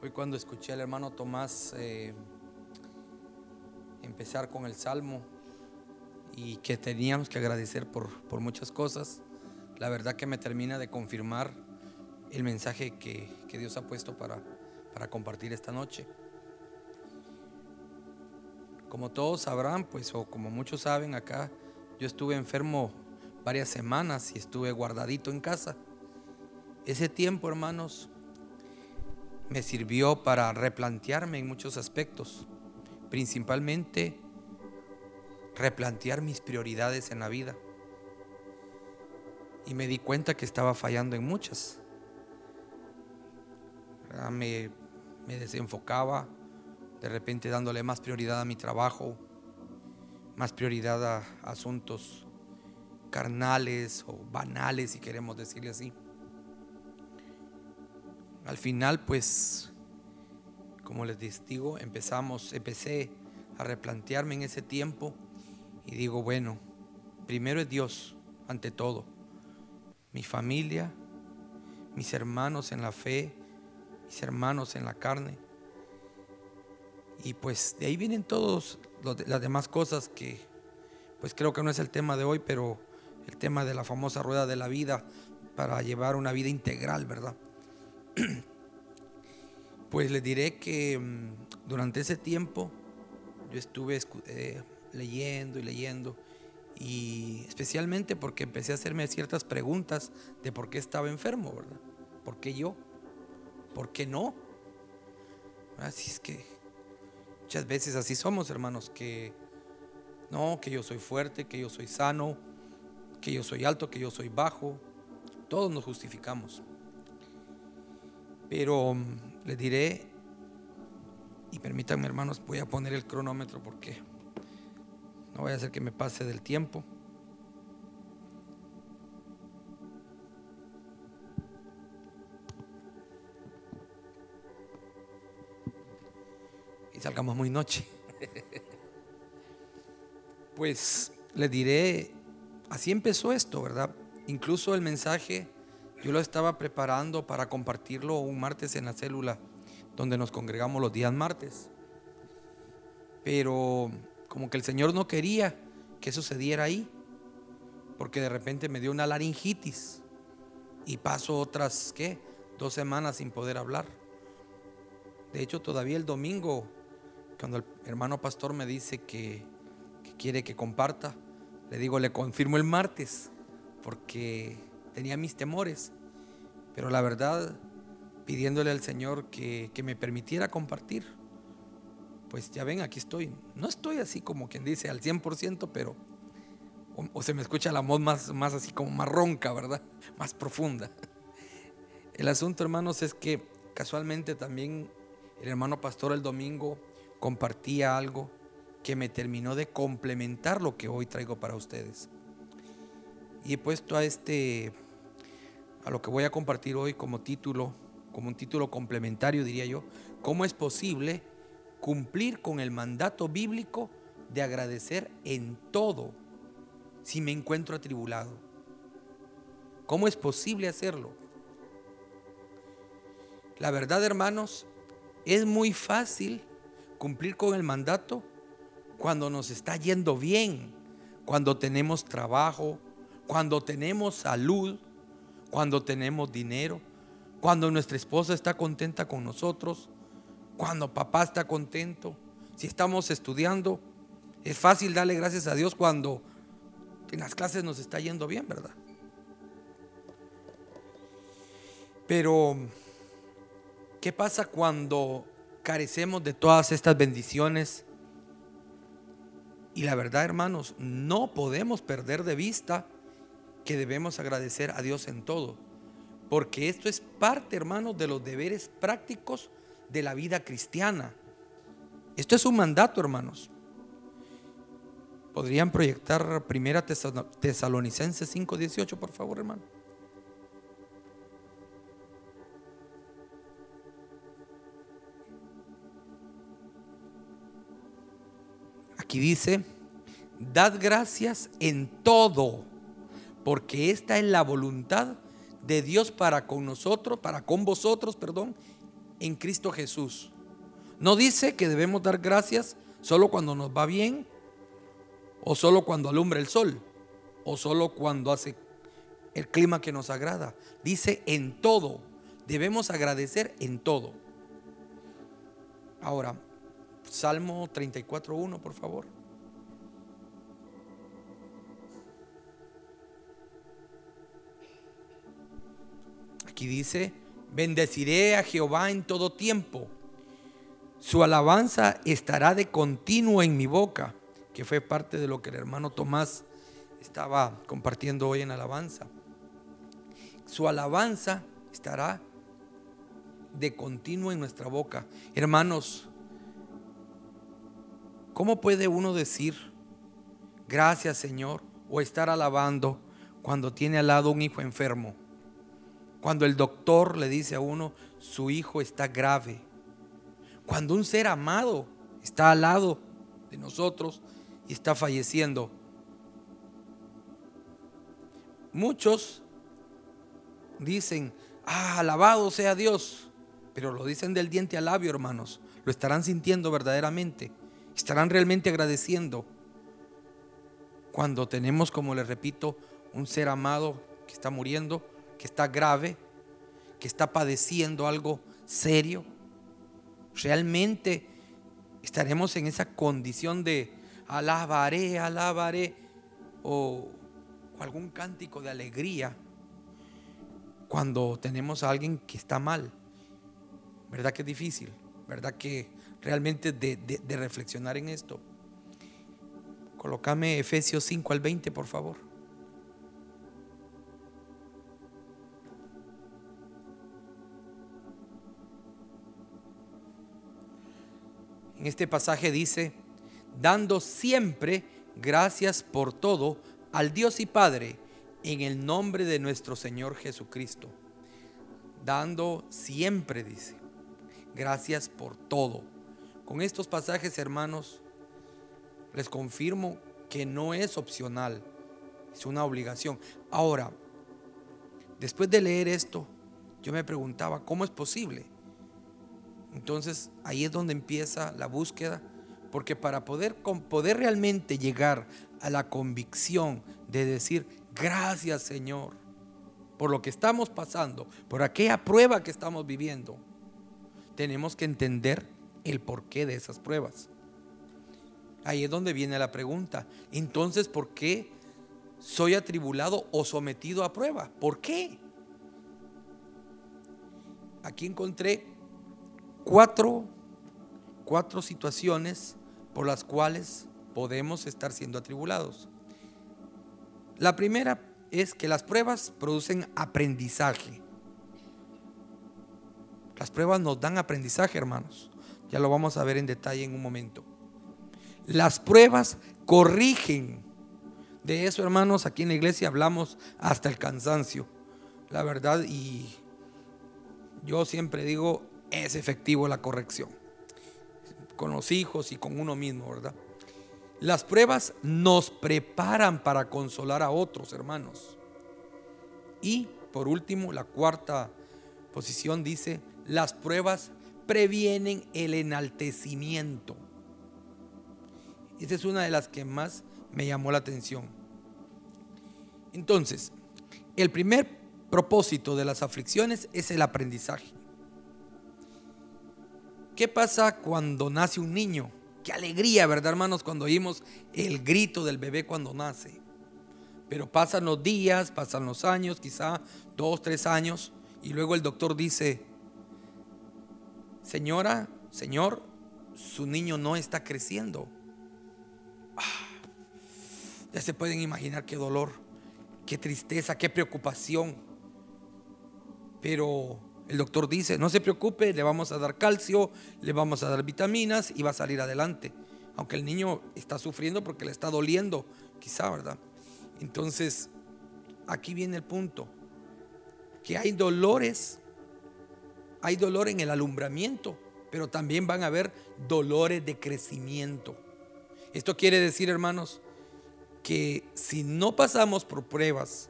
Hoy cuando escuché al hermano Tomás eh, empezar con el Salmo y que teníamos que agradecer por, por, muchas cosas, la verdad que me termina de confirmar el mensaje que, que Dios ha puesto para, para compartir esta noche. Como todos sabrán, pues, o como muchos saben acá, yo estuve enfermo varias semanas y estuve guardadito en casa. Ese tiempo, hermanos, me sirvió para replantearme en muchos aspectos, principalmente replantear mis prioridades en la vida. Y me di cuenta que estaba fallando en muchas. Me, me desenfocaba, de repente dándole más prioridad a mi trabajo, más prioridad a asuntos carnales o banales, si queremos decirle así. Al final, pues, como les digo, empezamos, empecé a replantearme en ese tiempo y digo, bueno, primero es Dios ante todo, mi familia, mis hermanos en la fe, mis hermanos en la carne. Y pues de ahí vienen todas las demás cosas que, pues creo que no es el tema de hoy, pero el tema de la famosa rueda de la vida para llevar una vida integral, ¿verdad? Pues les diré que mm, durante ese tiempo yo estuve eh, leyendo y leyendo y especialmente porque empecé a hacerme ciertas preguntas de por qué estaba enfermo, ¿verdad? ¿Por qué yo? ¿Por qué no? Así es que muchas veces así somos, hermanos, que no, que yo soy fuerte, que yo soy sano, que yo soy alto, que yo soy bajo. Todos nos justificamos. Pero mm, les diré, y permítanme hermanos, voy a poner el cronómetro porque no voy a hacer que me pase del tiempo. Y salgamos muy noche. Pues les diré, así empezó esto, ¿verdad? Incluso el mensaje yo lo estaba preparando para compartirlo un martes en la célula donde nos congregamos los días martes. Pero como que el Señor no quería que sucediera ahí, porque de repente me dio una laringitis y paso otras, ¿qué? Dos semanas sin poder hablar. De hecho, todavía el domingo, cuando el hermano pastor me dice que, que quiere que comparta, le digo, le confirmo el martes, porque tenía mis temores, pero la verdad, pidiéndole al Señor que, me permitiera compartir, pues ya ven, aquí estoy. No estoy así como quien dice al 100%, pero o, se me escucha la voz más, más así como más ronca, ¿verdad? Más profunda. El asunto, hermanos, es que casualmente también el hermano pastor el domingo compartía algo que me terminó de complementar lo que hoy traigo para ustedes. Y he puesto a este a lo que voy a compartir hoy como título, como un título complementario diría yo, ¿cómo es posible cumplir con el mandato bíblico de agradecer en todo si me encuentro atribulado? ¿Cómo es posible hacerlo? La verdad, hermanos, es muy fácil cumplir con el mandato cuando nos está yendo bien, cuando tenemos trabajo, cuando tenemos salud, cuando tenemos dinero, cuando nuestra esposa está contenta con nosotros, cuando papá está contento, si estamos estudiando. Es fácil darle gracias a Dios cuando en las clases nos está yendo bien, ¿verdad? Pero, ¿qué pasa cuando carecemos de todas estas bendiciones? Y la verdad, hermanos, no podemos perder de vista que debemos agradecer a Dios en todo. Porque esto es parte, hermanos, de los deberes prácticos de la vida cristiana. Esto es un mandato, hermanos. ¿Podrían proyectar primera Tesalonicenses 5:18, por favor, hermano? Aquí dice, dad gracias en todo porque esta es la voluntad de Dios para con nosotros, para con vosotros, perdón, en Cristo Jesús. No dice que debemos dar gracias solo cuando nos va bien, o solo cuando alumbra el sol, o solo cuando hace el clima que nos agrada. Dice en todo. Debemos agradecer en todo. Ahora, Salmo 34.1, por favor. Aquí dice, bendeciré a Jehová en todo tiempo. Su alabanza estará de continuo en mi boca, que fue parte de lo que el hermano Tomás estaba compartiendo hoy en alabanza. Su alabanza estará de continuo en nuestra boca. Hermanos, ¿cómo puede uno decir gracias Señor o estar alabando cuando tiene al lado un hijo enfermo? Cuando el doctor le dice a uno, su hijo está grave. Cuando un ser amado está al lado de nosotros y está falleciendo. Muchos dicen, ah, alabado sea Dios, pero lo dicen del diente al labio, hermanos. Lo estarán sintiendo verdaderamente. Estarán realmente agradeciendo cuando tenemos, como les repito, un ser amado que está muriendo que está grave, que está padeciendo algo serio, realmente estaremos en esa condición de alabaré, alabaré, o, algún cántico de alegría cuando tenemos a alguien que está mal. ¿Verdad que es difícil? ¿Verdad que realmente de, de reflexionar en esto? Colócame Efesios 5 al 20, por favor. En este pasaje dice, dando siempre gracias por todo al Dios y Padre en el nombre de nuestro Señor Jesucristo. Dando siempre, dice, gracias por todo. Con estos pasajes, hermanos, les confirmo que no es opcional, es una obligación. Ahora, después de leer esto, yo me preguntaba, ¿cómo es posible? Entonces ahí es donde empieza la búsqueda, porque para poder, poder realmente llegar a la convicción de decir, gracias Señor, por lo que estamos pasando, por aquella prueba que estamos viviendo, tenemos que entender el porqué de esas pruebas. Ahí es donde viene la pregunta. Entonces, ¿por qué soy atribulado o sometido a prueba? ¿Por qué? Aquí encontré cuatro, cuatro situaciones por las cuales podemos estar siendo atribulados. La primera es que las pruebas producen aprendizaje. Las pruebas nos dan aprendizaje, hermanos. Ya lo vamos a ver en detalle en un momento. Las pruebas corrigen. De eso, hermanos, aquí en la iglesia hablamos hasta el cansancio. La verdad, y yo siempre digo, es efectivo la corrección. Con los hijos y con uno mismo, ¿verdad? Las pruebas nos preparan para consolar a otros hermanos. Y por último, la cuarta posición dice, las pruebas previenen el enaltecimiento. Esa es una de las que más me llamó la atención. Entonces, el primer propósito de las aflicciones es el aprendizaje. ¿Qué pasa cuando nace un niño? Qué alegría, ¿verdad, hermanos? Cuando oímos el grito del bebé cuando nace. Pero pasan los días, pasan los años, quizá dos, tres años, y luego el doctor dice, señora, señor, su niño no está creciendo. Ah, ya se pueden imaginar qué dolor, qué tristeza, qué preocupación. Pero el doctor dice, no se preocupe, le vamos a dar calcio, le vamos a dar vitaminas y va a salir adelante. Aunque el niño está sufriendo porque le está doliendo, quizá, ¿verdad? Entonces, aquí viene el punto, que hay dolores, hay dolor en el alumbramiento, pero también van a haber dolores de crecimiento. Esto quiere decir, hermanos, que si no pasamos por pruebas,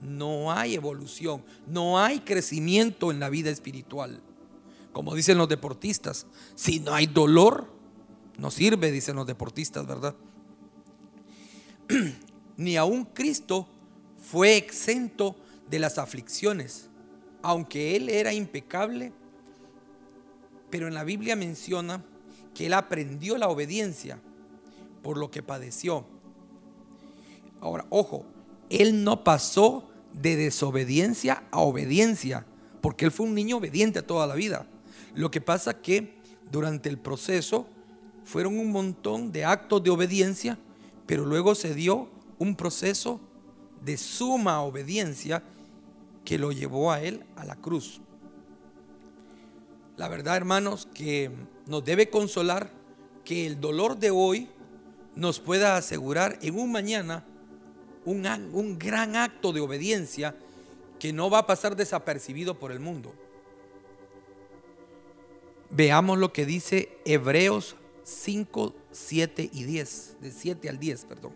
no hay evolución, no hay crecimiento en la vida espiritual. Como dicen los deportistas, si no hay dolor, no sirve, dicen los deportistas, ¿verdad? Ni aun Cristo fue exento de las aflicciones, aunque Él era impecable, pero en la Biblia menciona que Él aprendió la obediencia por lo que padeció. Ahora, ojo, Él no pasó de desobediencia a obediencia, porque Él fue un niño obediente toda la vida. Lo que pasa que durante el proceso fueron un montón de actos de obediencia, pero luego se dio un proceso de suma obediencia que lo llevó a Él a la cruz. La verdad, hermanos, que nos debe consolar que el dolor de hoy nos pueda asegurar en un mañana un, un gran acto de obediencia que no va a pasar desapercibido por el mundo. Veamos lo que dice Hebreos 5, 7 y 10, de 7 al 10, perdón.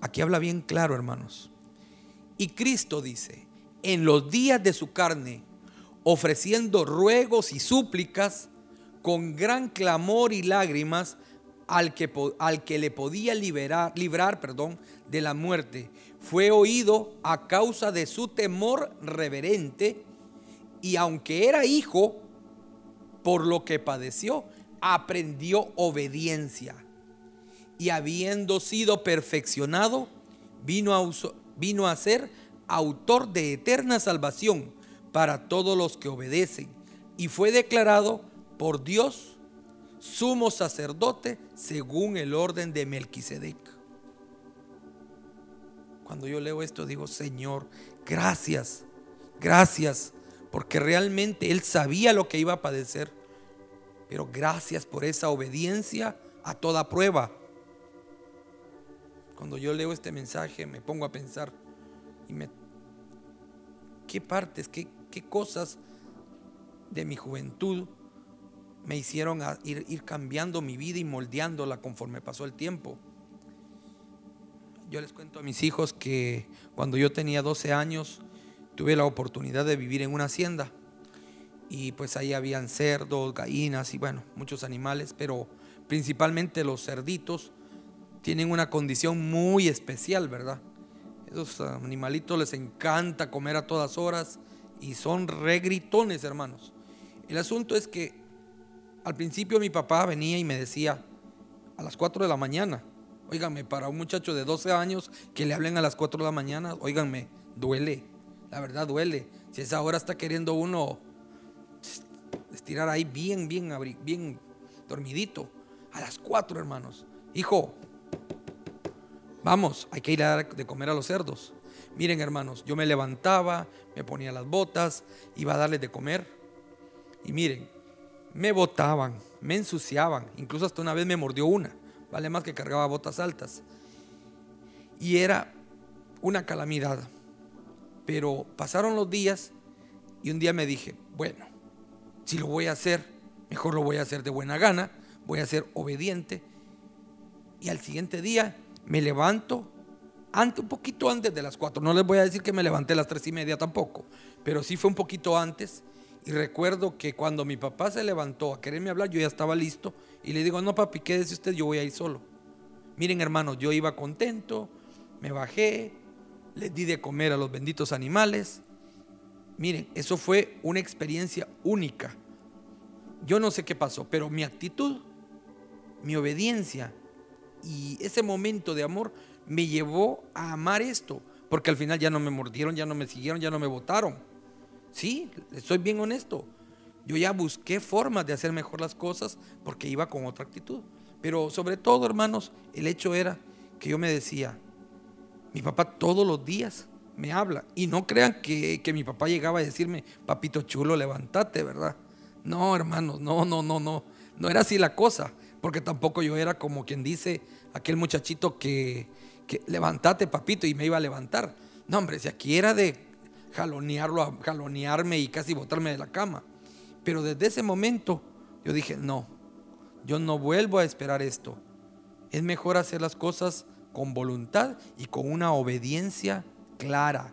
Aquí habla bien claro, hermanos. Y Cristo dice, en los días de su carne, ofreciendo ruegos y súplicas con gran clamor y lágrimas al que, al que le podía liberar, librar perdón, de la muerte. Fue oído a causa de su temor reverente y aunque era hijo, por lo que padeció, aprendió obediencia. Y habiendo sido perfeccionado, vino a, vino a ser autor de eterna salvación para todos los que obedecen. Y fue declarado por Dios sumo sacerdote según el orden de Melquisedec. Cuando yo leo esto digo, Señor, gracias, gracias, porque realmente Él sabía lo que iba a padecer, pero gracias por esa obediencia a toda prueba. Cuando yo leo este mensaje me pongo a pensar y me qué partes, qué, qué cosas de mi juventud me hicieron ir, ir cambiando mi vida y moldeándola conforme pasó el tiempo. Yo les cuento a mis hijos que cuando yo tenía 12 años tuve la oportunidad de vivir en una hacienda y pues ahí habían cerdos, gallinas y bueno, muchos animales, pero principalmente los cerditos tienen una condición muy especial, ¿verdad? Esos animalitos les encanta comer a todas horas y son regritones, hermanos. El asunto es que al principio mi papá venía y me decía a las 4 de la mañana, óiganme, para un muchacho de 12 años que le hablen a las 4 de la mañana, óiganme, duele, la verdad duele. Si esa hora está queriendo uno estirar ahí bien, bien, bien dormidito, a las 4 hermanos, hijo, Vamos, hay que ir a dar de comer a los cerdos. Miren hermanos, yo me levantaba, me ponía las botas, iba a darles de comer. Y miren, me botaban, me ensuciaban, incluso hasta una vez me mordió una, vale más que cargaba botas altas. Y era una calamidad. Pero pasaron los días y un día me dije, bueno, si lo voy a hacer, mejor lo voy a hacer de buena gana, voy a ser obediente. Y al siguiente día me levanto antes, un poquito antes de las cuatro. No les voy a decir que me levanté a las tres y media tampoco, pero sí fue un poquito antes. Y recuerdo que cuando mi papá se levantó a quererme hablar, yo ya estaba listo. Y le digo, no papi, quédese usted, yo voy a ir solo. Miren hermanos, yo iba contento, me bajé, les di de comer a los benditos animales. Miren, eso fue una experiencia única. Yo no sé qué pasó, pero mi actitud, mi obediencia, y ese momento de amor me llevó a amar esto, porque al final ya no me mordieron, ya no me siguieron, ya no me votaron. Sí, estoy bien honesto. Yo ya busqué formas de hacer mejor las cosas porque iba con otra actitud. Pero sobre todo, hermanos, el hecho era que yo me decía, mi papá todos los días me habla. Y no crean que, que mi papá llegaba a decirme, papito chulo, levántate, ¿verdad? No, hermanos, no, no, no, no. No era así la cosa porque tampoco yo era como quien dice aquel muchachito que, que levantate papito y me iba a levantar. No, hombre, si aquí era de jalonearlo, jalonearme y casi botarme de la cama. Pero desde ese momento yo dije, no, yo no vuelvo a esperar esto. Es mejor hacer las cosas con voluntad y con una obediencia clara.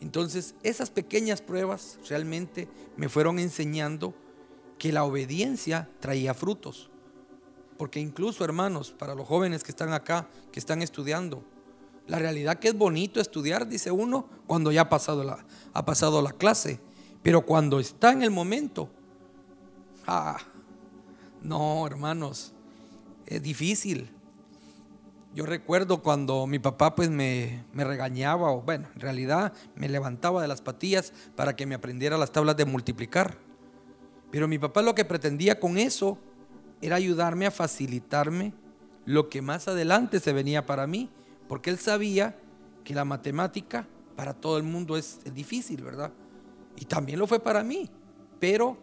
Entonces, esas pequeñas pruebas realmente me fueron enseñando que la obediencia traía frutos. Porque incluso, hermanos, para los jóvenes que están acá, que están estudiando, la realidad que es bonito estudiar, dice uno, cuando ya ha pasado la, ha pasado la clase. Pero cuando está en el momento, ah, no, hermanos, es difícil. Yo recuerdo cuando mi papá pues me, me, regañaba, o bueno, en realidad me levantaba de las patillas para que me aprendiera las tablas de multiplicar. Pero mi papá lo que pretendía con eso era ayudarme a facilitarme lo que más adelante se venía para mí, porque él sabía que la matemática para todo el mundo es, difícil, ¿verdad? Y también lo fue para mí. Pero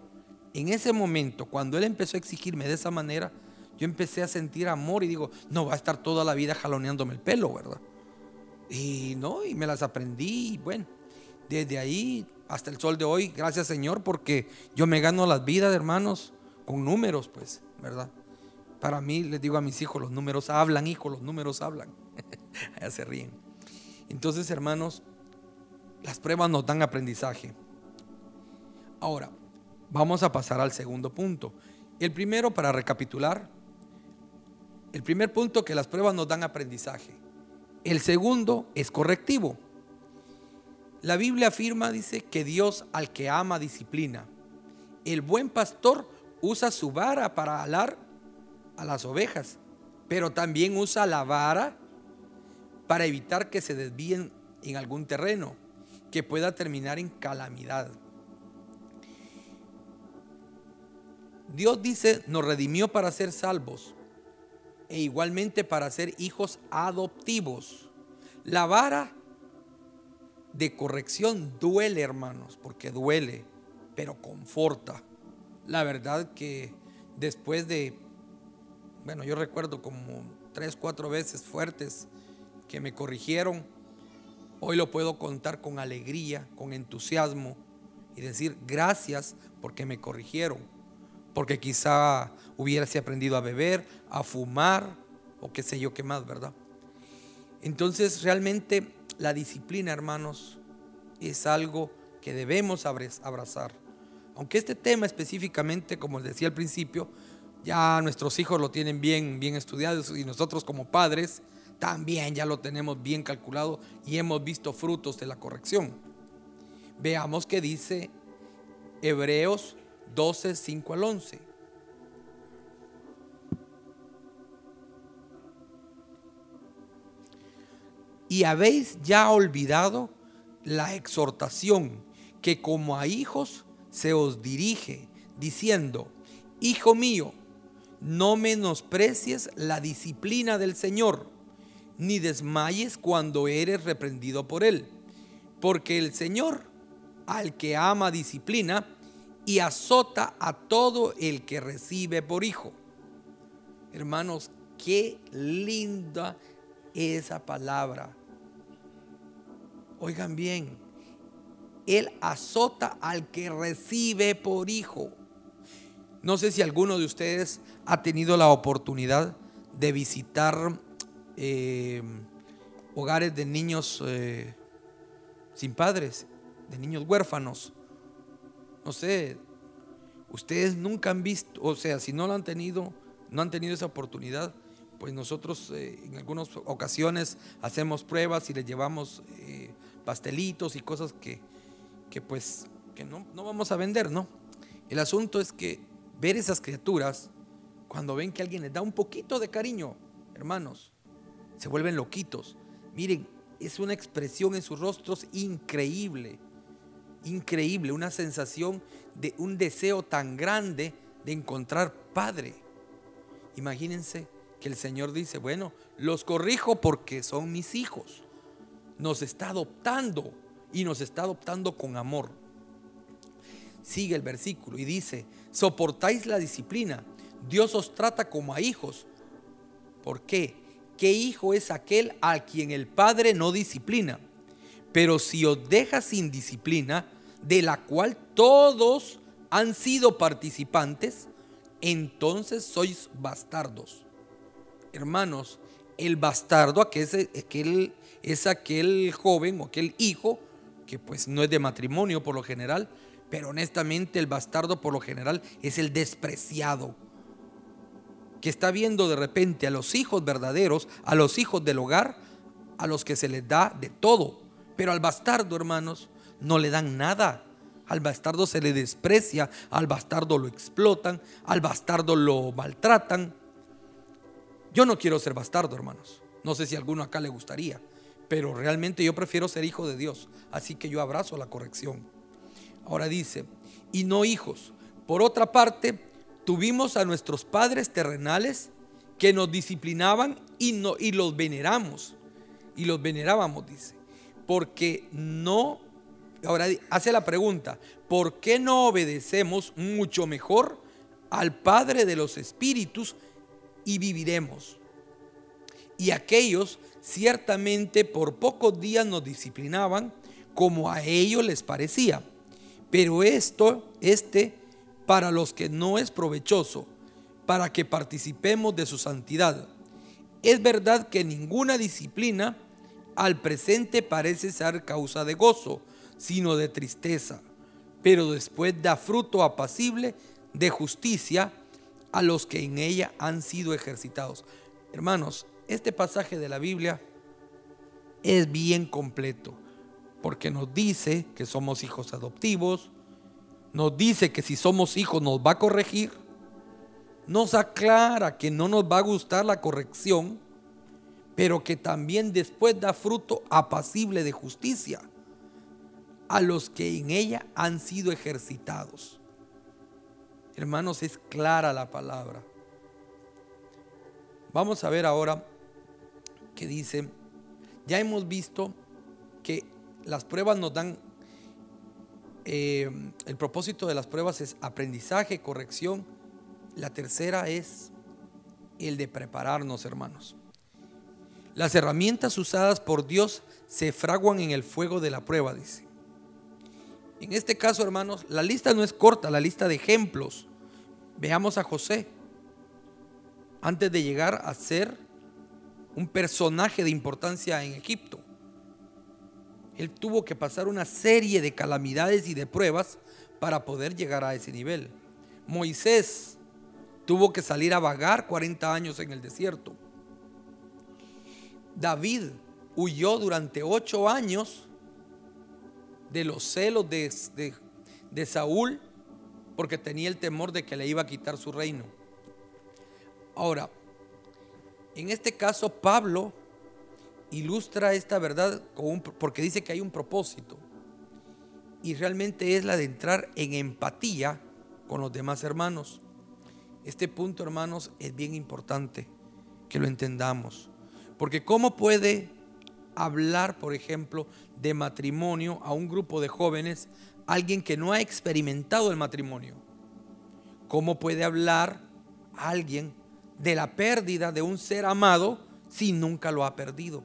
en ese momento, cuando él empezó a exigirme de esa manera, yo empecé a sentir amor y digo, no va a estar toda la vida jaloneándome el pelo, ¿verdad? Y no, y me las aprendí y bueno, desde ahí hasta el sol de hoy, gracias Señor, porque yo me gano las vidas, hermanos, con números, pues, ¿verdad? Para mí, les digo a mis hijos, los números hablan, hijo, los números hablan. Allá se ríen. Entonces, hermanos, las pruebas nos dan aprendizaje. Ahora, vamos a pasar al segundo punto. El primero, para recapitular, el primer punto que las pruebas nos dan aprendizaje. El segundo es correctivo. La Biblia afirma, dice, que Dios al que ama disciplina. El buen pastor usa su vara para alar a las ovejas, pero también usa la vara para evitar que se desvíen en algún terreno que pueda terminar en calamidad. Dios dice, nos redimió para ser salvos e igualmente para ser hijos adoptivos. La vara de corrección duele, hermanos, porque duele, pero conforta. La verdad que después de, bueno, yo recuerdo como tres, cuatro veces fuertes que me corrigieron, hoy lo puedo contar con alegría, con entusiasmo y decir gracias porque me corrigieron porque quizá hubiese aprendido a beber, a fumar o qué sé yo qué más, ¿verdad? Entonces realmente la disciplina, hermanos, es algo que debemos abrazar. Aunque este tema específicamente, como les decía al principio, ya nuestros hijos lo tienen bien, bien estudiado y nosotros como padres también ya lo tenemos bien calculado y hemos visto frutos de la corrección. Veamos qué dice Hebreos 12, 5 al 11. Y habéis ya olvidado la exhortación que como a hijos se os dirige, diciendo, Hijo mío, no menosprecies la disciplina del Señor, ni desmayes cuando eres reprendido por Él, porque el Señor, al que ama disciplina, y azota a todo el que recibe por hijo. Hermanos, qué linda esa palabra. Oigan bien, Él azota al que recibe por hijo. No sé si alguno de ustedes ha tenido la oportunidad de visitar eh, hogares de niños eh, sin padres, de niños huérfanos no sé, ustedes nunca han visto, o sea, si no lo han tenido, no han tenido esa oportunidad, pues nosotros eh, en algunas ocasiones hacemos pruebas y les llevamos pastelitos y cosas que, que pues que no, no vamos a vender, ¿no? El asunto es que ver esas criaturas, cuando ven que alguien les da un poquito de cariño, hermanos, se vuelven loquitos. Miren, es una expresión en sus rostros increíble increíble, una sensación de un deseo tan grande de encontrar Padre. Imagínense que el Señor dice, bueno, los corrijo porque son mis hijos. Nos está adoptando y nos está adoptando con amor. Sigue el versículo y dice, soportáis la disciplina. Dios os trata como a hijos. ¿Por qué? ¿Qué hijo es aquel al quien el Padre no disciplina? Pero si os deja sin disciplina, de la cual todos han sido participantes, entonces sois bastardos. Hermanos, El bastardo, aquel, es aquel joven o aquel hijo que pues no es de matrimonio por lo general, pero honestamente el bastardo por lo general es el despreciado, que está viendo de repente a los hijos verdaderos, a los hijos del hogar, a los que se les da de todo. Pero al bastardo, hermanos, no le dan nada. Al bastardo se le desprecia, al bastardo lo explotan, al bastardo lo maltratan. Yo no quiero ser bastardo, hermanos. No sé si a alguno acá le gustaría, pero realmente yo prefiero ser hijo de Dios. Así que yo abrazo la corrección. Ahora dice, y no hijos. Por otra parte, tuvimos a nuestros padres terrenales que nos disciplinaban y, no, y los veneramos. Y los venerábamos, dice. Porque no, ahora hace la pregunta, ¿por qué no obedecemos mucho mejor al Padre de los Espíritus y viviremos? Y aquellos ciertamente por pocos días nos disciplinaban como a ellos les parecía. Pero esto, este, para los que no es provechoso, para que participemos de su santidad. Es verdad que ninguna disciplina al presente parece ser causa de gozo, sino de tristeza, pero después da fruto apacible de justicia a los que en ella han sido ejercitados. Hermanos, este pasaje de la Biblia es bien completo, porque nos dice que somos hijos adoptivos, nos dice que si somos hijos nos va a corregir, nos aclara que no nos va a gustar la corrección, pero que también después da fruto apacible de justicia a los que en ella han sido ejercitados. Hermanos, es clara la palabra. Vamos a ver ahora que dice, ya hemos visto que las pruebas nos dan eh, el propósito de las pruebas es aprendizaje, corrección. La tercera es el de prepararnos, hermanos. Las herramientas usadas por Dios se fraguan en el fuego de la prueba, dice. En este caso, hermanos, la lista no es corta, la lista de ejemplos. Veamos a José. Antes de llegar a ser un personaje de importancia en Egipto. Él tuvo que pasar una serie de calamidades y de pruebas para poder llegar a ese nivel. Moisés tuvo que salir a vagar 40 años en el desierto. David huyó durante 8 años de los celos de, de Saúl porque tenía el temor de que le iba a quitar su reino. Ahora, en este caso Pablo ilustra esta verdad porque dice que hay un propósito. Y realmente es la de entrar en empatía con los demás hermanos. Este punto, hermanos, es bien importante que lo entendamos. Porque ¿cómo puede hablar, por ejemplo, de matrimonio a un grupo de jóvenes alguien que no ha experimentado el matrimonio? ¿Cómo puede hablar alguien de la pérdida de un ser amado si nunca lo ha perdido?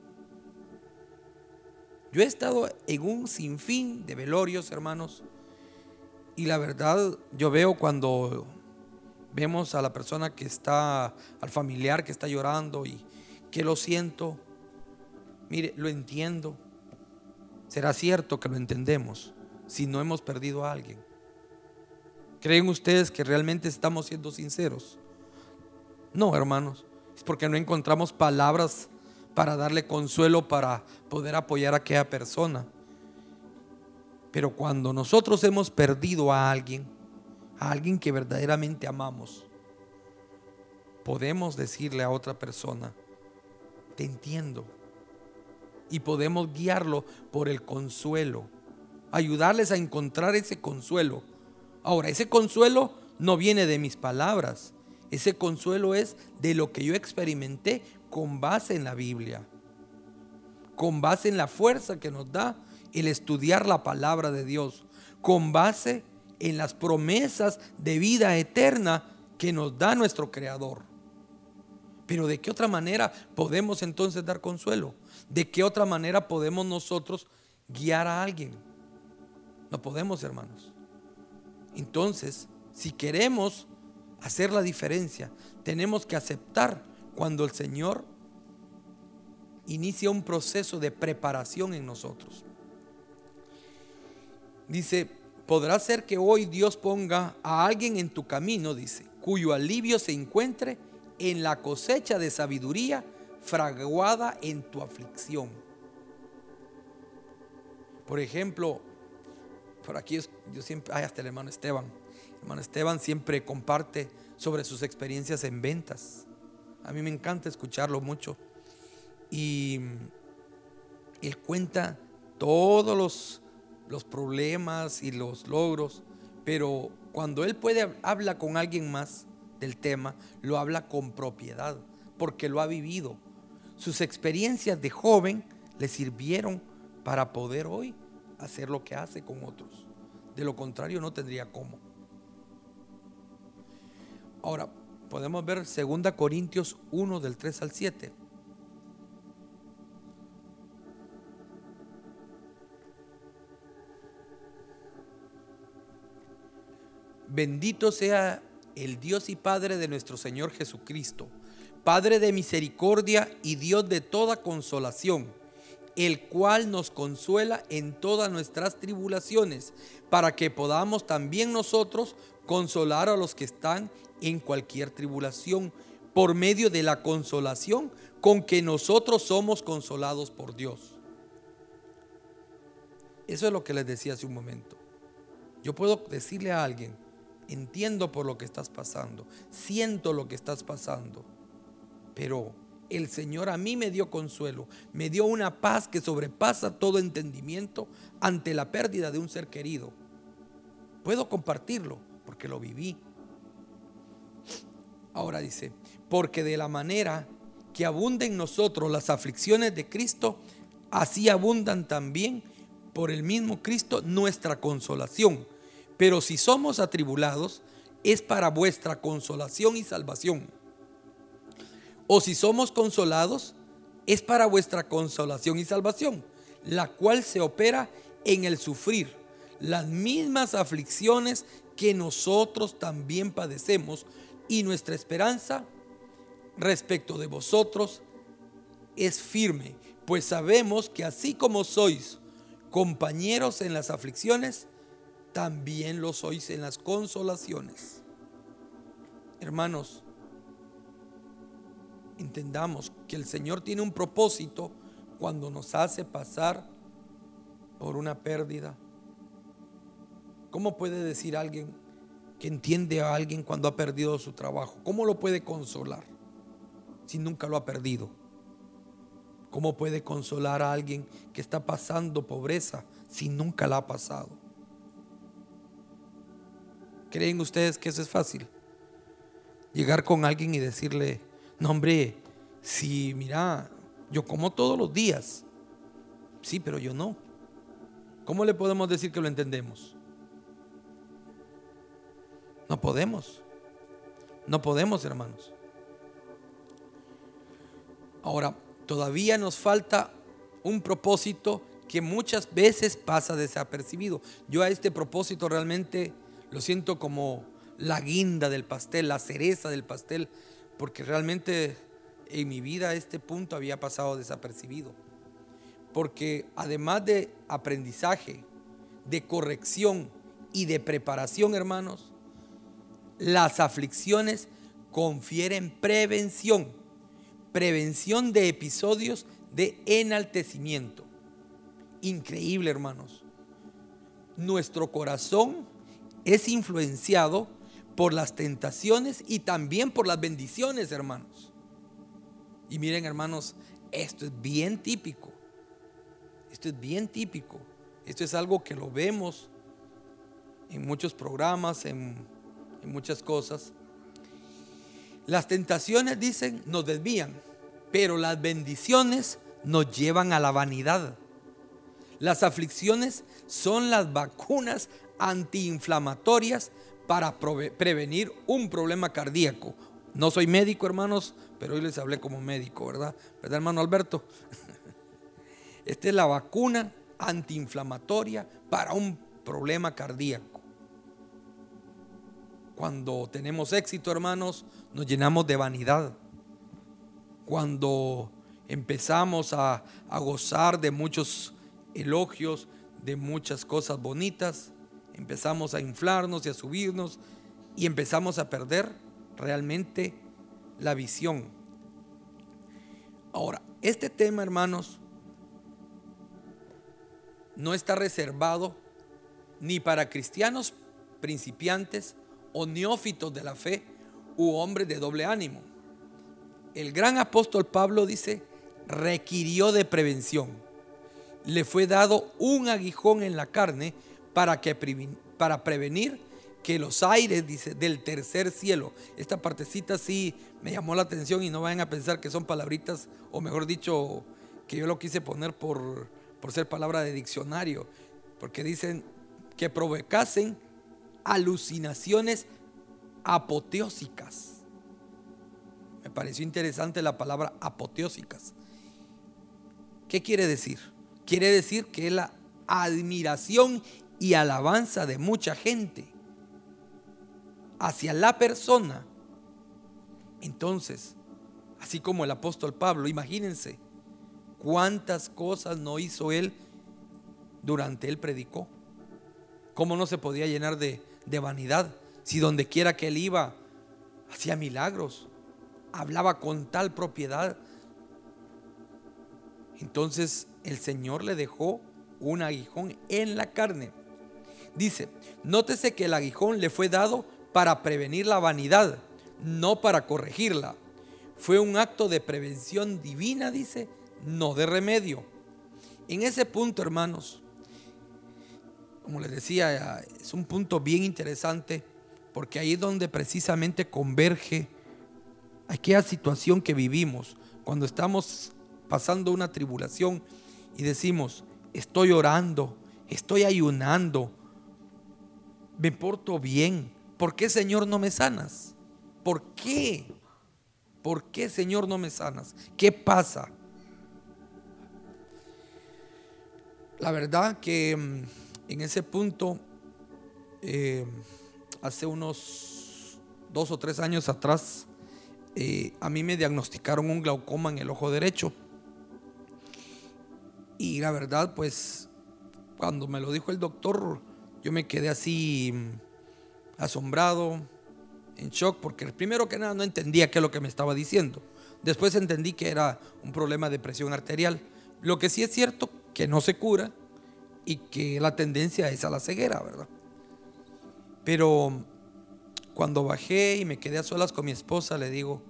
Yo he estado en un sinfín de velorios, hermanos, y la verdad yo veo cuando vemos a la persona que está, al familiar que está llorando y que lo siento, mire, lo entiendo. Será cierto que lo entendemos si no hemos perdido a alguien. ¿Creen ustedes que realmente estamos siendo sinceros? No, hermanos, es porque no encontramos palabras para darle consuelo, para poder apoyar a aquella persona. Pero cuando nosotros hemos perdido a alguien, a alguien que verdaderamente amamos, podemos decirle a otra persona, te entiendo. Y podemos guiarlo por el consuelo, ayudarles a encontrar ese consuelo. Ahora, ese consuelo no viene de mis palabras, ese consuelo es de lo que yo experimenté con base en la Biblia, con base en la fuerza que nos da el estudiar la palabra de Dios, con base en las promesas de vida eterna que nos da nuestro Creador. Pero ¿de qué otra manera podemos entonces dar consuelo? ¿De qué otra manera podemos nosotros guiar a alguien? No podemos, hermanos. Entonces, si queremos hacer la diferencia, tenemos que aceptar cuando el Señor inicia un proceso de preparación en nosotros. Dice, podrá ser que hoy Dios ponga a alguien en tu camino, dice, cuyo alivio se encuentre en la cosecha de sabiduría fraguada en tu aflicción. Por ejemplo, por aquí yo siempre, hay hasta el hermano Esteban. Hermano Esteban siempre comparte sobre sus experiencias en ventas. A mí me encanta escucharlo mucho. Y él cuenta todos los, los problemas y los logros, pero cuando él puede habla con alguien más del tema, lo habla con propiedad, porque lo ha vivido. Sus experiencias de joven le sirvieron para poder hoy hacer lo que hace con otros. De lo contrario no tendría cómo. Ahora, podemos ver 2 Corintios 1 del 3 al 7. Bendito sea el Dios y Padre de nuestro Señor Jesucristo, Padre de misericordia y Dios de toda consolación el cual nos consuela en todas nuestras tribulaciones, para que podamos también nosotros consolar a los que están en cualquier tribulación, por medio de la consolación con que nosotros somos consolados por Dios. Eso es lo que les decía hace un momento. Yo puedo decirle a alguien, entiendo por lo que estás pasando, siento lo que estás pasando, pero el Señor a mí me dio consuelo, me dio una paz que sobrepasa todo entendimiento ante la pérdida de un ser querido. Puedo compartirlo porque lo viví. Ahora dice, porque de la manera que abunden en nosotros las aflicciones de Cristo, así abundan también por el mismo Cristo nuestra consolación. Pero si somos atribulados, es para vuestra consolación y salvación o si somos consolados, es para vuestra consolación y salvación, la cual se opera en el sufrir las mismas aflicciones que nosotros también padecemos y nuestra esperanza respecto de vosotros es firme, pues sabemos que así como sois compañeros en las aflicciones, también lo sois en las consolaciones. Hermanos, entendamos que el Señor tiene un propósito cuando nos hace pasar por una pérdida. ¿Cómo puede decir alguien que entiende a alguien cuando ha perdido su trabajo? ¿Cómo lo puede consolar si nunca lo ha perdido? ¿Cómo puede consolar a alguien que está pasando pobreza si nunca la ha pasado? ¿Creen ustedes que eso es fácil? Llegar con alguien y decirle, no, hombre, si mira, yo como todos los días. Sí, pero yo no. ¿Cómo le podemos decir que lo entendemos? No podemos. No podemos, hermanos. Ahora, todavía nos falta un propósito que muchas veces pasa desapercibido. Yo a este propósito realmente lo siento como la guinda del pastel, la cereza del pastel porque realmente en mi vida este punto había pasado desapercibido. Porque además de aprendizaje, de corrección y de preparación, hermanos, las aflicciones confieren prevención, prevención de episodios de enaltecimiento. Increíble, hermanos. Nuestro corazón es influenciado por las tentaciones y también por las bendiciones, hermanos. Y miren, hermanos, esto es bien típico. Esto es bien típico. Esto es algo que lo vemos en muchos programas, en, muchas cosas. Las tentaciones, dicen, nos desvían, pero las bendiciones nos llevan a la vanidad. Las aflicciones son las vacunas antiinflamatorias para prevenir un problema cardíaco. No soy médico, hermanos, pero hoy les hablé como médico, ¿verdad? ¿Verdad, hermano Alberto? Esta es la vacuna antiinflamatoria para un problema cardíaco. Cuando tenemos éxito, hermanos, nos llenamos de vanidad. Cuando empezamos a, a gozar de muchos elogios, de muchas cosas bonitas, empezamos a inflarnos y a subirnos y empezamos a perder realmente la visión. Ahora, este tema, hermanos, no está reservado ni para cristianos principiantes o neófitos de la fe u hombres de doble ánimo. El gran apóstol Pablo dice, requirió de prevención. Le fue dado un aguijón en la carne para, que, para prevenir que los aires, dice, del tercer cielo. Esta partecita sí me llamó la atención y no vayan a pensar que son palabritas, o mejor dicho, que yo lo quise poner por, por ser palabra de diccionario, porque dicen que provocasen alucinaciones apoteósicas. Me pareció interesante la palabra apoteósicas. ¿Qué quiere decir? Quiere decir que la admiración y alabanza de mucha gente hacia la persona. Entonces, así como el apóstol Pablo, imagínense cuántas cosas no hizo él durante él predicó. ¿Cómo no se podía llenar de, de vanidad si donde quiera que él iba hacía milagros, hablaba con tal propiedad? Entonces el Señor le dejó un aguijón en la carne. Dice, nótese que el aguijón le fue dado para prevenir la vanidad, no para corregirla. Fue un acto de prevención divina, dice, no de remedio. En ese punto, hermanos, como les decía, es un punto bien interesante porque ahí es donde precisamente converge aquella situación que vivimos cuando estamos pasando una tribulación y decimos, estoy orando, estoy ayunando, me porto bien, ¿Por qué, Señor, no me sanas? ¿Por qué? ¿Por qué, Señor, no me sanas? ¿Qué pasa? La verdad que mm, en ese punto, eh, hace unos dos o tres años atrás, eh, a mí me diagnosticaron un glaucoma en el ojo derecho. Y la verdad, pues, cuando me lo dijo el doctor, yo me quedé así mm, asombrado, en shock, porque primero que nada no entendía qué es lo que me estaba diciendo. Después entendí que era un problema de presión arterial. Lo que sí es cierto, que no se cura y que la tendencia es a la ceguera, ¿verdad? Pero cuando bajé y me quedé a solas con mi esposa, le digo,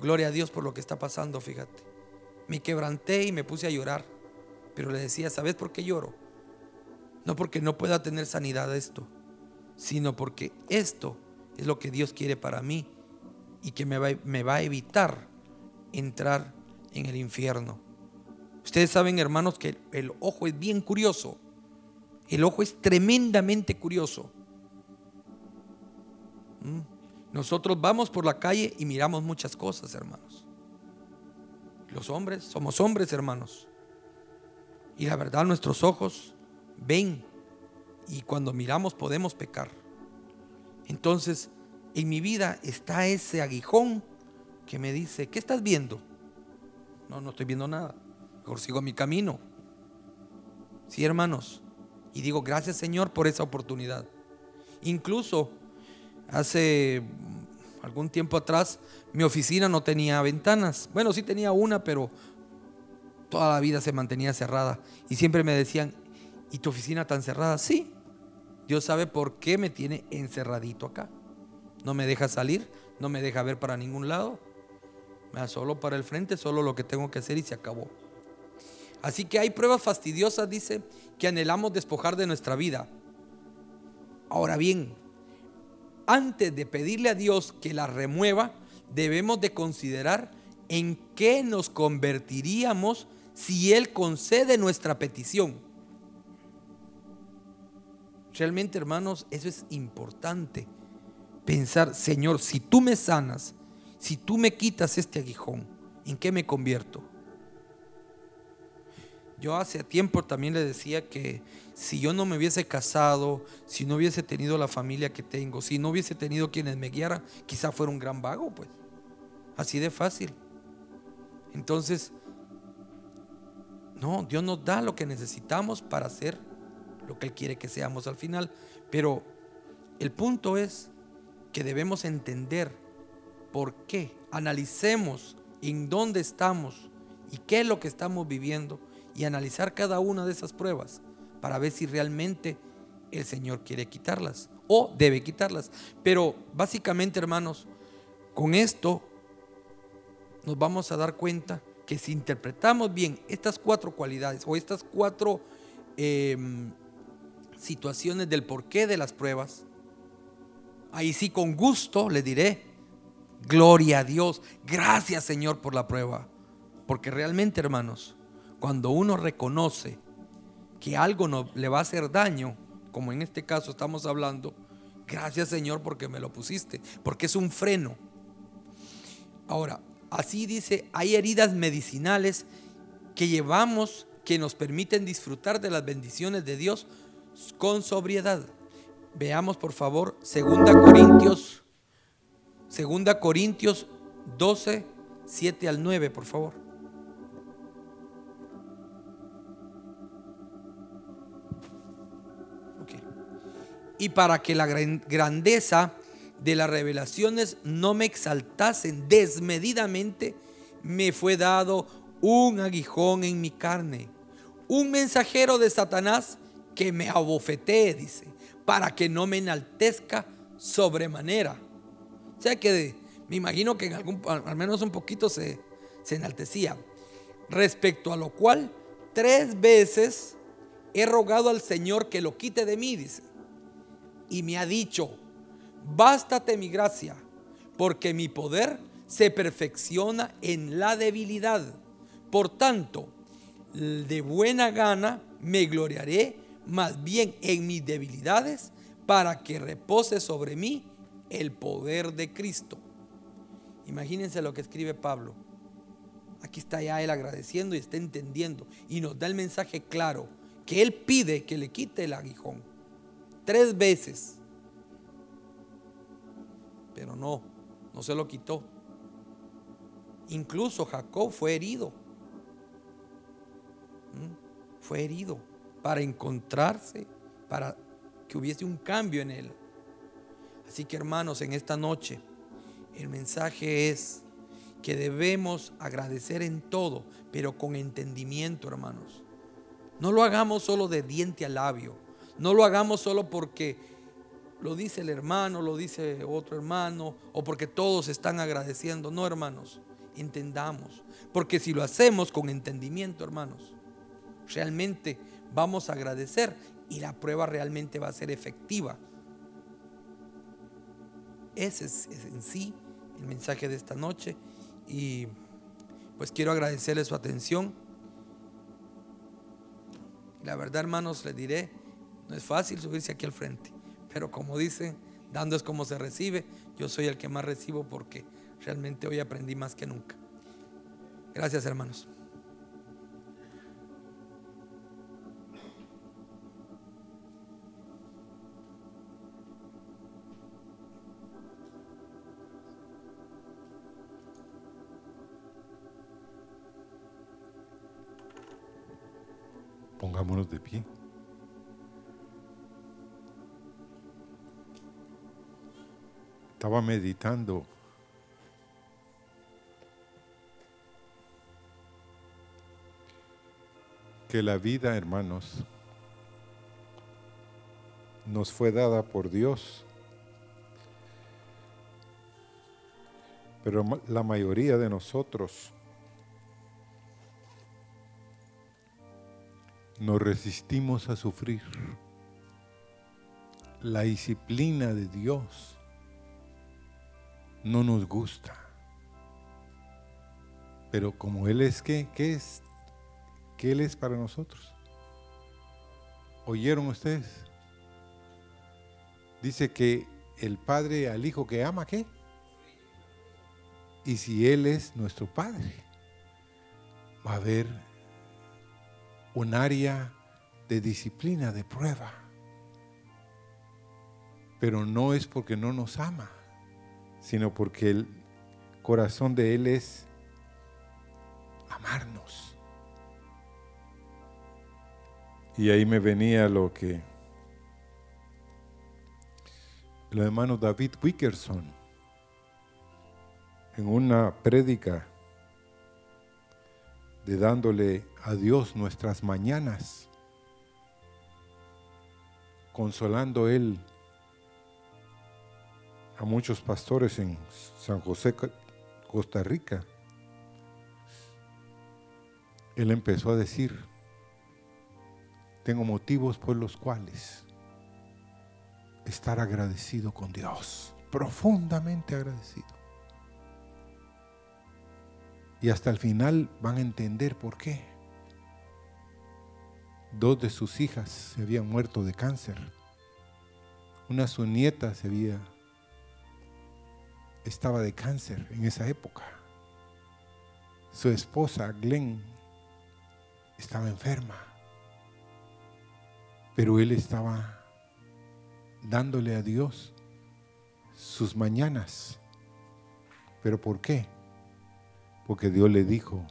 gloria a Dios por lo que está pasando, fíjate. Me quebranté y me puse a llorar, pero le decía, ¿sabes por qué lloro? No porque no pueda tener sanidad esto, sino porque esto es lo que Dios quiere para mí y que me va, a evitar entrar en el infierno. Ustedes saben, hermanos, que el ojo es bien curioso. El ojo es tremendamente curioso. ¿Mm? Nosotros vamos por la calle y miramos muchas cosas, hermanos. Los hombres, somos hombres, hermanos. Y la verdad, nuestros ojos ven y cuando miramos podemos pecar. Entonces, en mi vida está ese aguijón que me dice, ¿qué estás viendo? No, no estoy viendo nada. Mejor sigo mi camino. Sí, hermanos. Y digo, gracias Señor por esa oportunidad. Incluso hace algún tiempo atrás mi oficina no tenía ventanas. Bueno, sí tenía una, pero toda la vida se mantenía cerrada. Y siempre me decían, ¿Y tu oficina tan cerrada? Sí. Dios sabe por qué me tiene encerradito acá. No me deja salir, no me deja ver para ningún lado. Me solo para el frente, solo lo que tengo que hacer y se acabó. Así que hay pruebas fastidiosas, dice, que anhelamos despojar de nuestra vida. Ahora bien, antes de pedirle a Dios que las remueva, debemos de considerar en qué nos convertiríamos si Él concede nuestra petición. Realmente, hermanos, eso es importante. Pensar, Señor, si tú me sanas, si tú me quitas este aguijón, ¿en qué me convierto? Yo hace tiempo también le decía que si yo no me hubiese casado, si no hubiese tenido la familia que tengo, si no hubiese tenido quienes me guiaran, quizá fuera un gran vago, pues. Así de fácil. Entonces, no, Dios nos da lo que necesitamos para hacer lo que Él quiere que seamos al final. Pero el punto es que debemos entender por qué. Analicemos en dónde estamos y qué es lo que estamos viviendo y analizar cada una de esas pruebas para ver si realmente el Señor quiere quitarlas o debe quitarlas. Pero básicamente, hermanos, con esto nos vamos a dar cuenta que si interpretamos bien estas cuatro cualidades o estas cuatro em, situaciones del porqué de las pruebas, ahí sí con gusto le diré, gloria a Dios, gracias Señor por la prueba. Porque realmente, hermanos, cuando uno reconoce que algo no, le va a hacer daño, como en este caso estamos hablando, gracias Señor porque me lo pusiste, porque es un freno. Ahora, así dice, hay heridas medicinales que llevamos que nos permiten disfrutar de las bendiciones de Dios con sobriedad. Veamos por favor 2 Corintios 2 Corintios 12 7 al 9, por favor. Y para que la grandeza de las revelaciones no me exaltasen desmedidamente, me fue dado un aguijón en mi carne, un mensajero de Satanás que me abofetee, dice, para que no me enaltezca sobremanera. O sea que me imagino que al menos un poquito se, se enaltecía. Respecto a lo cual, tres veces he rogado al Señor que lo quite de mí, dice. Y me ha dicho, bástate mi gracia, porque mi poder se perfecciona en la debilidad. Por tanto, de buena gana me gloriaré más bien en mis debilidades para que repose sobre mí el poder de Cristo. Imagínense lo que escribe Pablo. Aquí está ya él agradeciendo y está entendiendo y nos da el mensaje claro que él pide que le quite el aguijón. Tres veces. Pero no, no se lo quitó. Incluso Jacob fue herido. ¿Mm? Fue herido para encontrarse, para que hubiese un cambio en él. Así que hermanos, en esta noche el mensaje es que debemos agradecer en todo, pero con entendimiento, hermanos. No lo hagamos solo de diente a labio. No lo hagamos solo porque lo dice el hermano, lo dice otro hermano, o porque todos están agradeciendo. No, hermanos, entendamos. Porque si lo hacemos con entendimiento, hermanos, realmente vamos a agradecer y la prueba realmente va a ser efectiva. Ese es, en sí el mensaje de esta noche y pues quiero agradecerle su atención. La verdad, hermanos, les diré, no es fácil subirse aquí al frente, pero como dicen, dando es como se recibe. Yo soy el que más recibo porque realmente hoy aprendí más que nunca. Gracias, hermanos. Pongámonos de pie. Estaba meditando que la vida, hermanos, nos fue dada por Dios, pero la mayoría de nosotros nos resistimos a sufrir. La disciplina de Dios no nos gusta. Pero como Él es qué, ¿qué es? ¿Qué Él es para nosotros? ¿Oyeron ustedes? Dice que el Padre al Hijo que ama, ¿qué? Y si Él es nuestro Padre, va a haber un área de disciplina, de prueba. Pero no es porque no nos ama, sino porque el corazón de Él es amarnos. Y ahí me venía lo que el hermano David Wickerson en una prédica de dándole a Dios nuestras mañanas, consolando Él a muchos pastores en San José, Costa Rica. Él empezó a decir, tengo motivos por los cuales estar agradecido con Dios, profundamente agradecido. Y hasta el final van a entender por qué. Dos de sus hijas se habían muerto de cáncer. Una su nieta se había estaba de cáncer en esa época. Su esposa Glenn estaba enferma. Pero él estaba dándole a Dios sus mañanas. ¿Pero por qué? Porque Dios le dijo,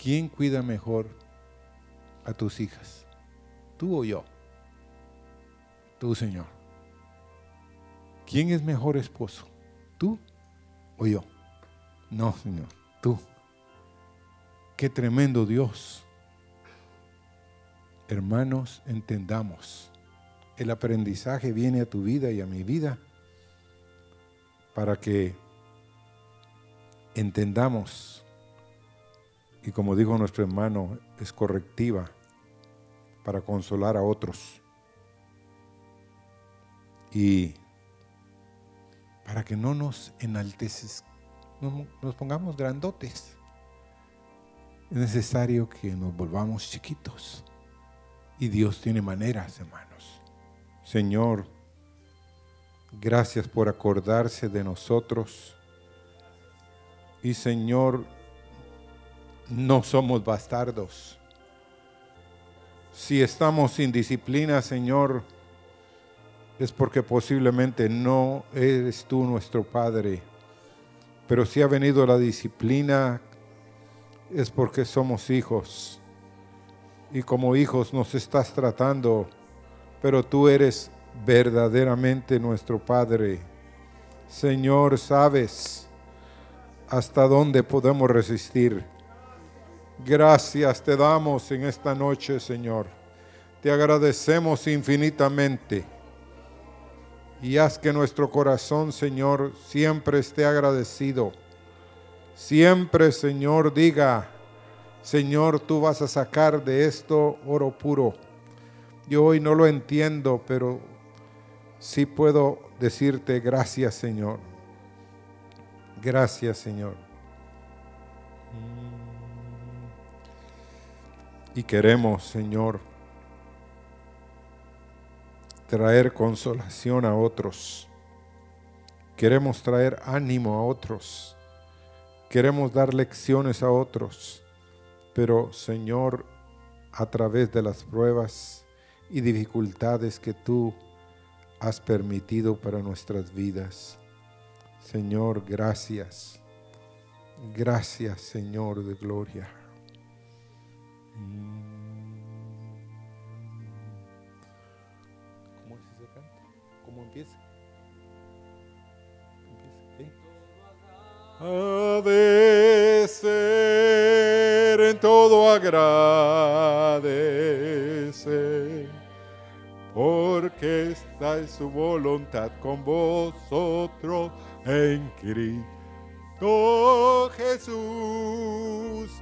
¿quién cuida mejor a tus hijas? ¿Tú o yo? Tú, Señor. ¿Quién es mejor esposo? ¿Tú o yo? No, Señor, tú. Qué tremendo Dios. Hermanos, entendamos. El aprendizaje viene a tu vida y a mi vida para que entendamos, y como dijo nuestro hermano, es correctiva para consolar a otros. Y para que no nos enalteces, no nos pongamos grandotes. Es necesario que nos volvamos chiquitos. Y Dios tiene maneras, hermanos. Señor, gracias por acordarse de nosotros. Y Señor, no somos bastardos. Si estamos sin disciplina, Señor, es porque posiblemente no eres tú nuestro Padre. Pero si ha venido la disciplina, es porque somos hijos. Y como hijos nos estás tratando, pero tú eres verdaderamente nuestro Padre. Señor, sabes hasta dónde podemos resistir. Gracias te damos en esta noche, Señor. Te agradecemos infinitamente y haz que nuestro corazón, Señor, siempre esté agradecido. Siempre, Señor, diga, Señor, tú vas a sacar de esto oro puro. Yo hoy no lo entiendo, pero sí puedo decirte gracias, Señor. Gracias, Señor. Y queremos, Señor, traer consolación a otros. Queremos traer ánimo a otros. Queremos dar lecciones a otros. Pero Señor, a través de las pruebas y dificultades que tú has permitido para nuestras vidas. Señor, gracias. Gracias, Señor de gloria. En todo agradece, porque esta es su voluntad con vosotros en Cristo Jesús.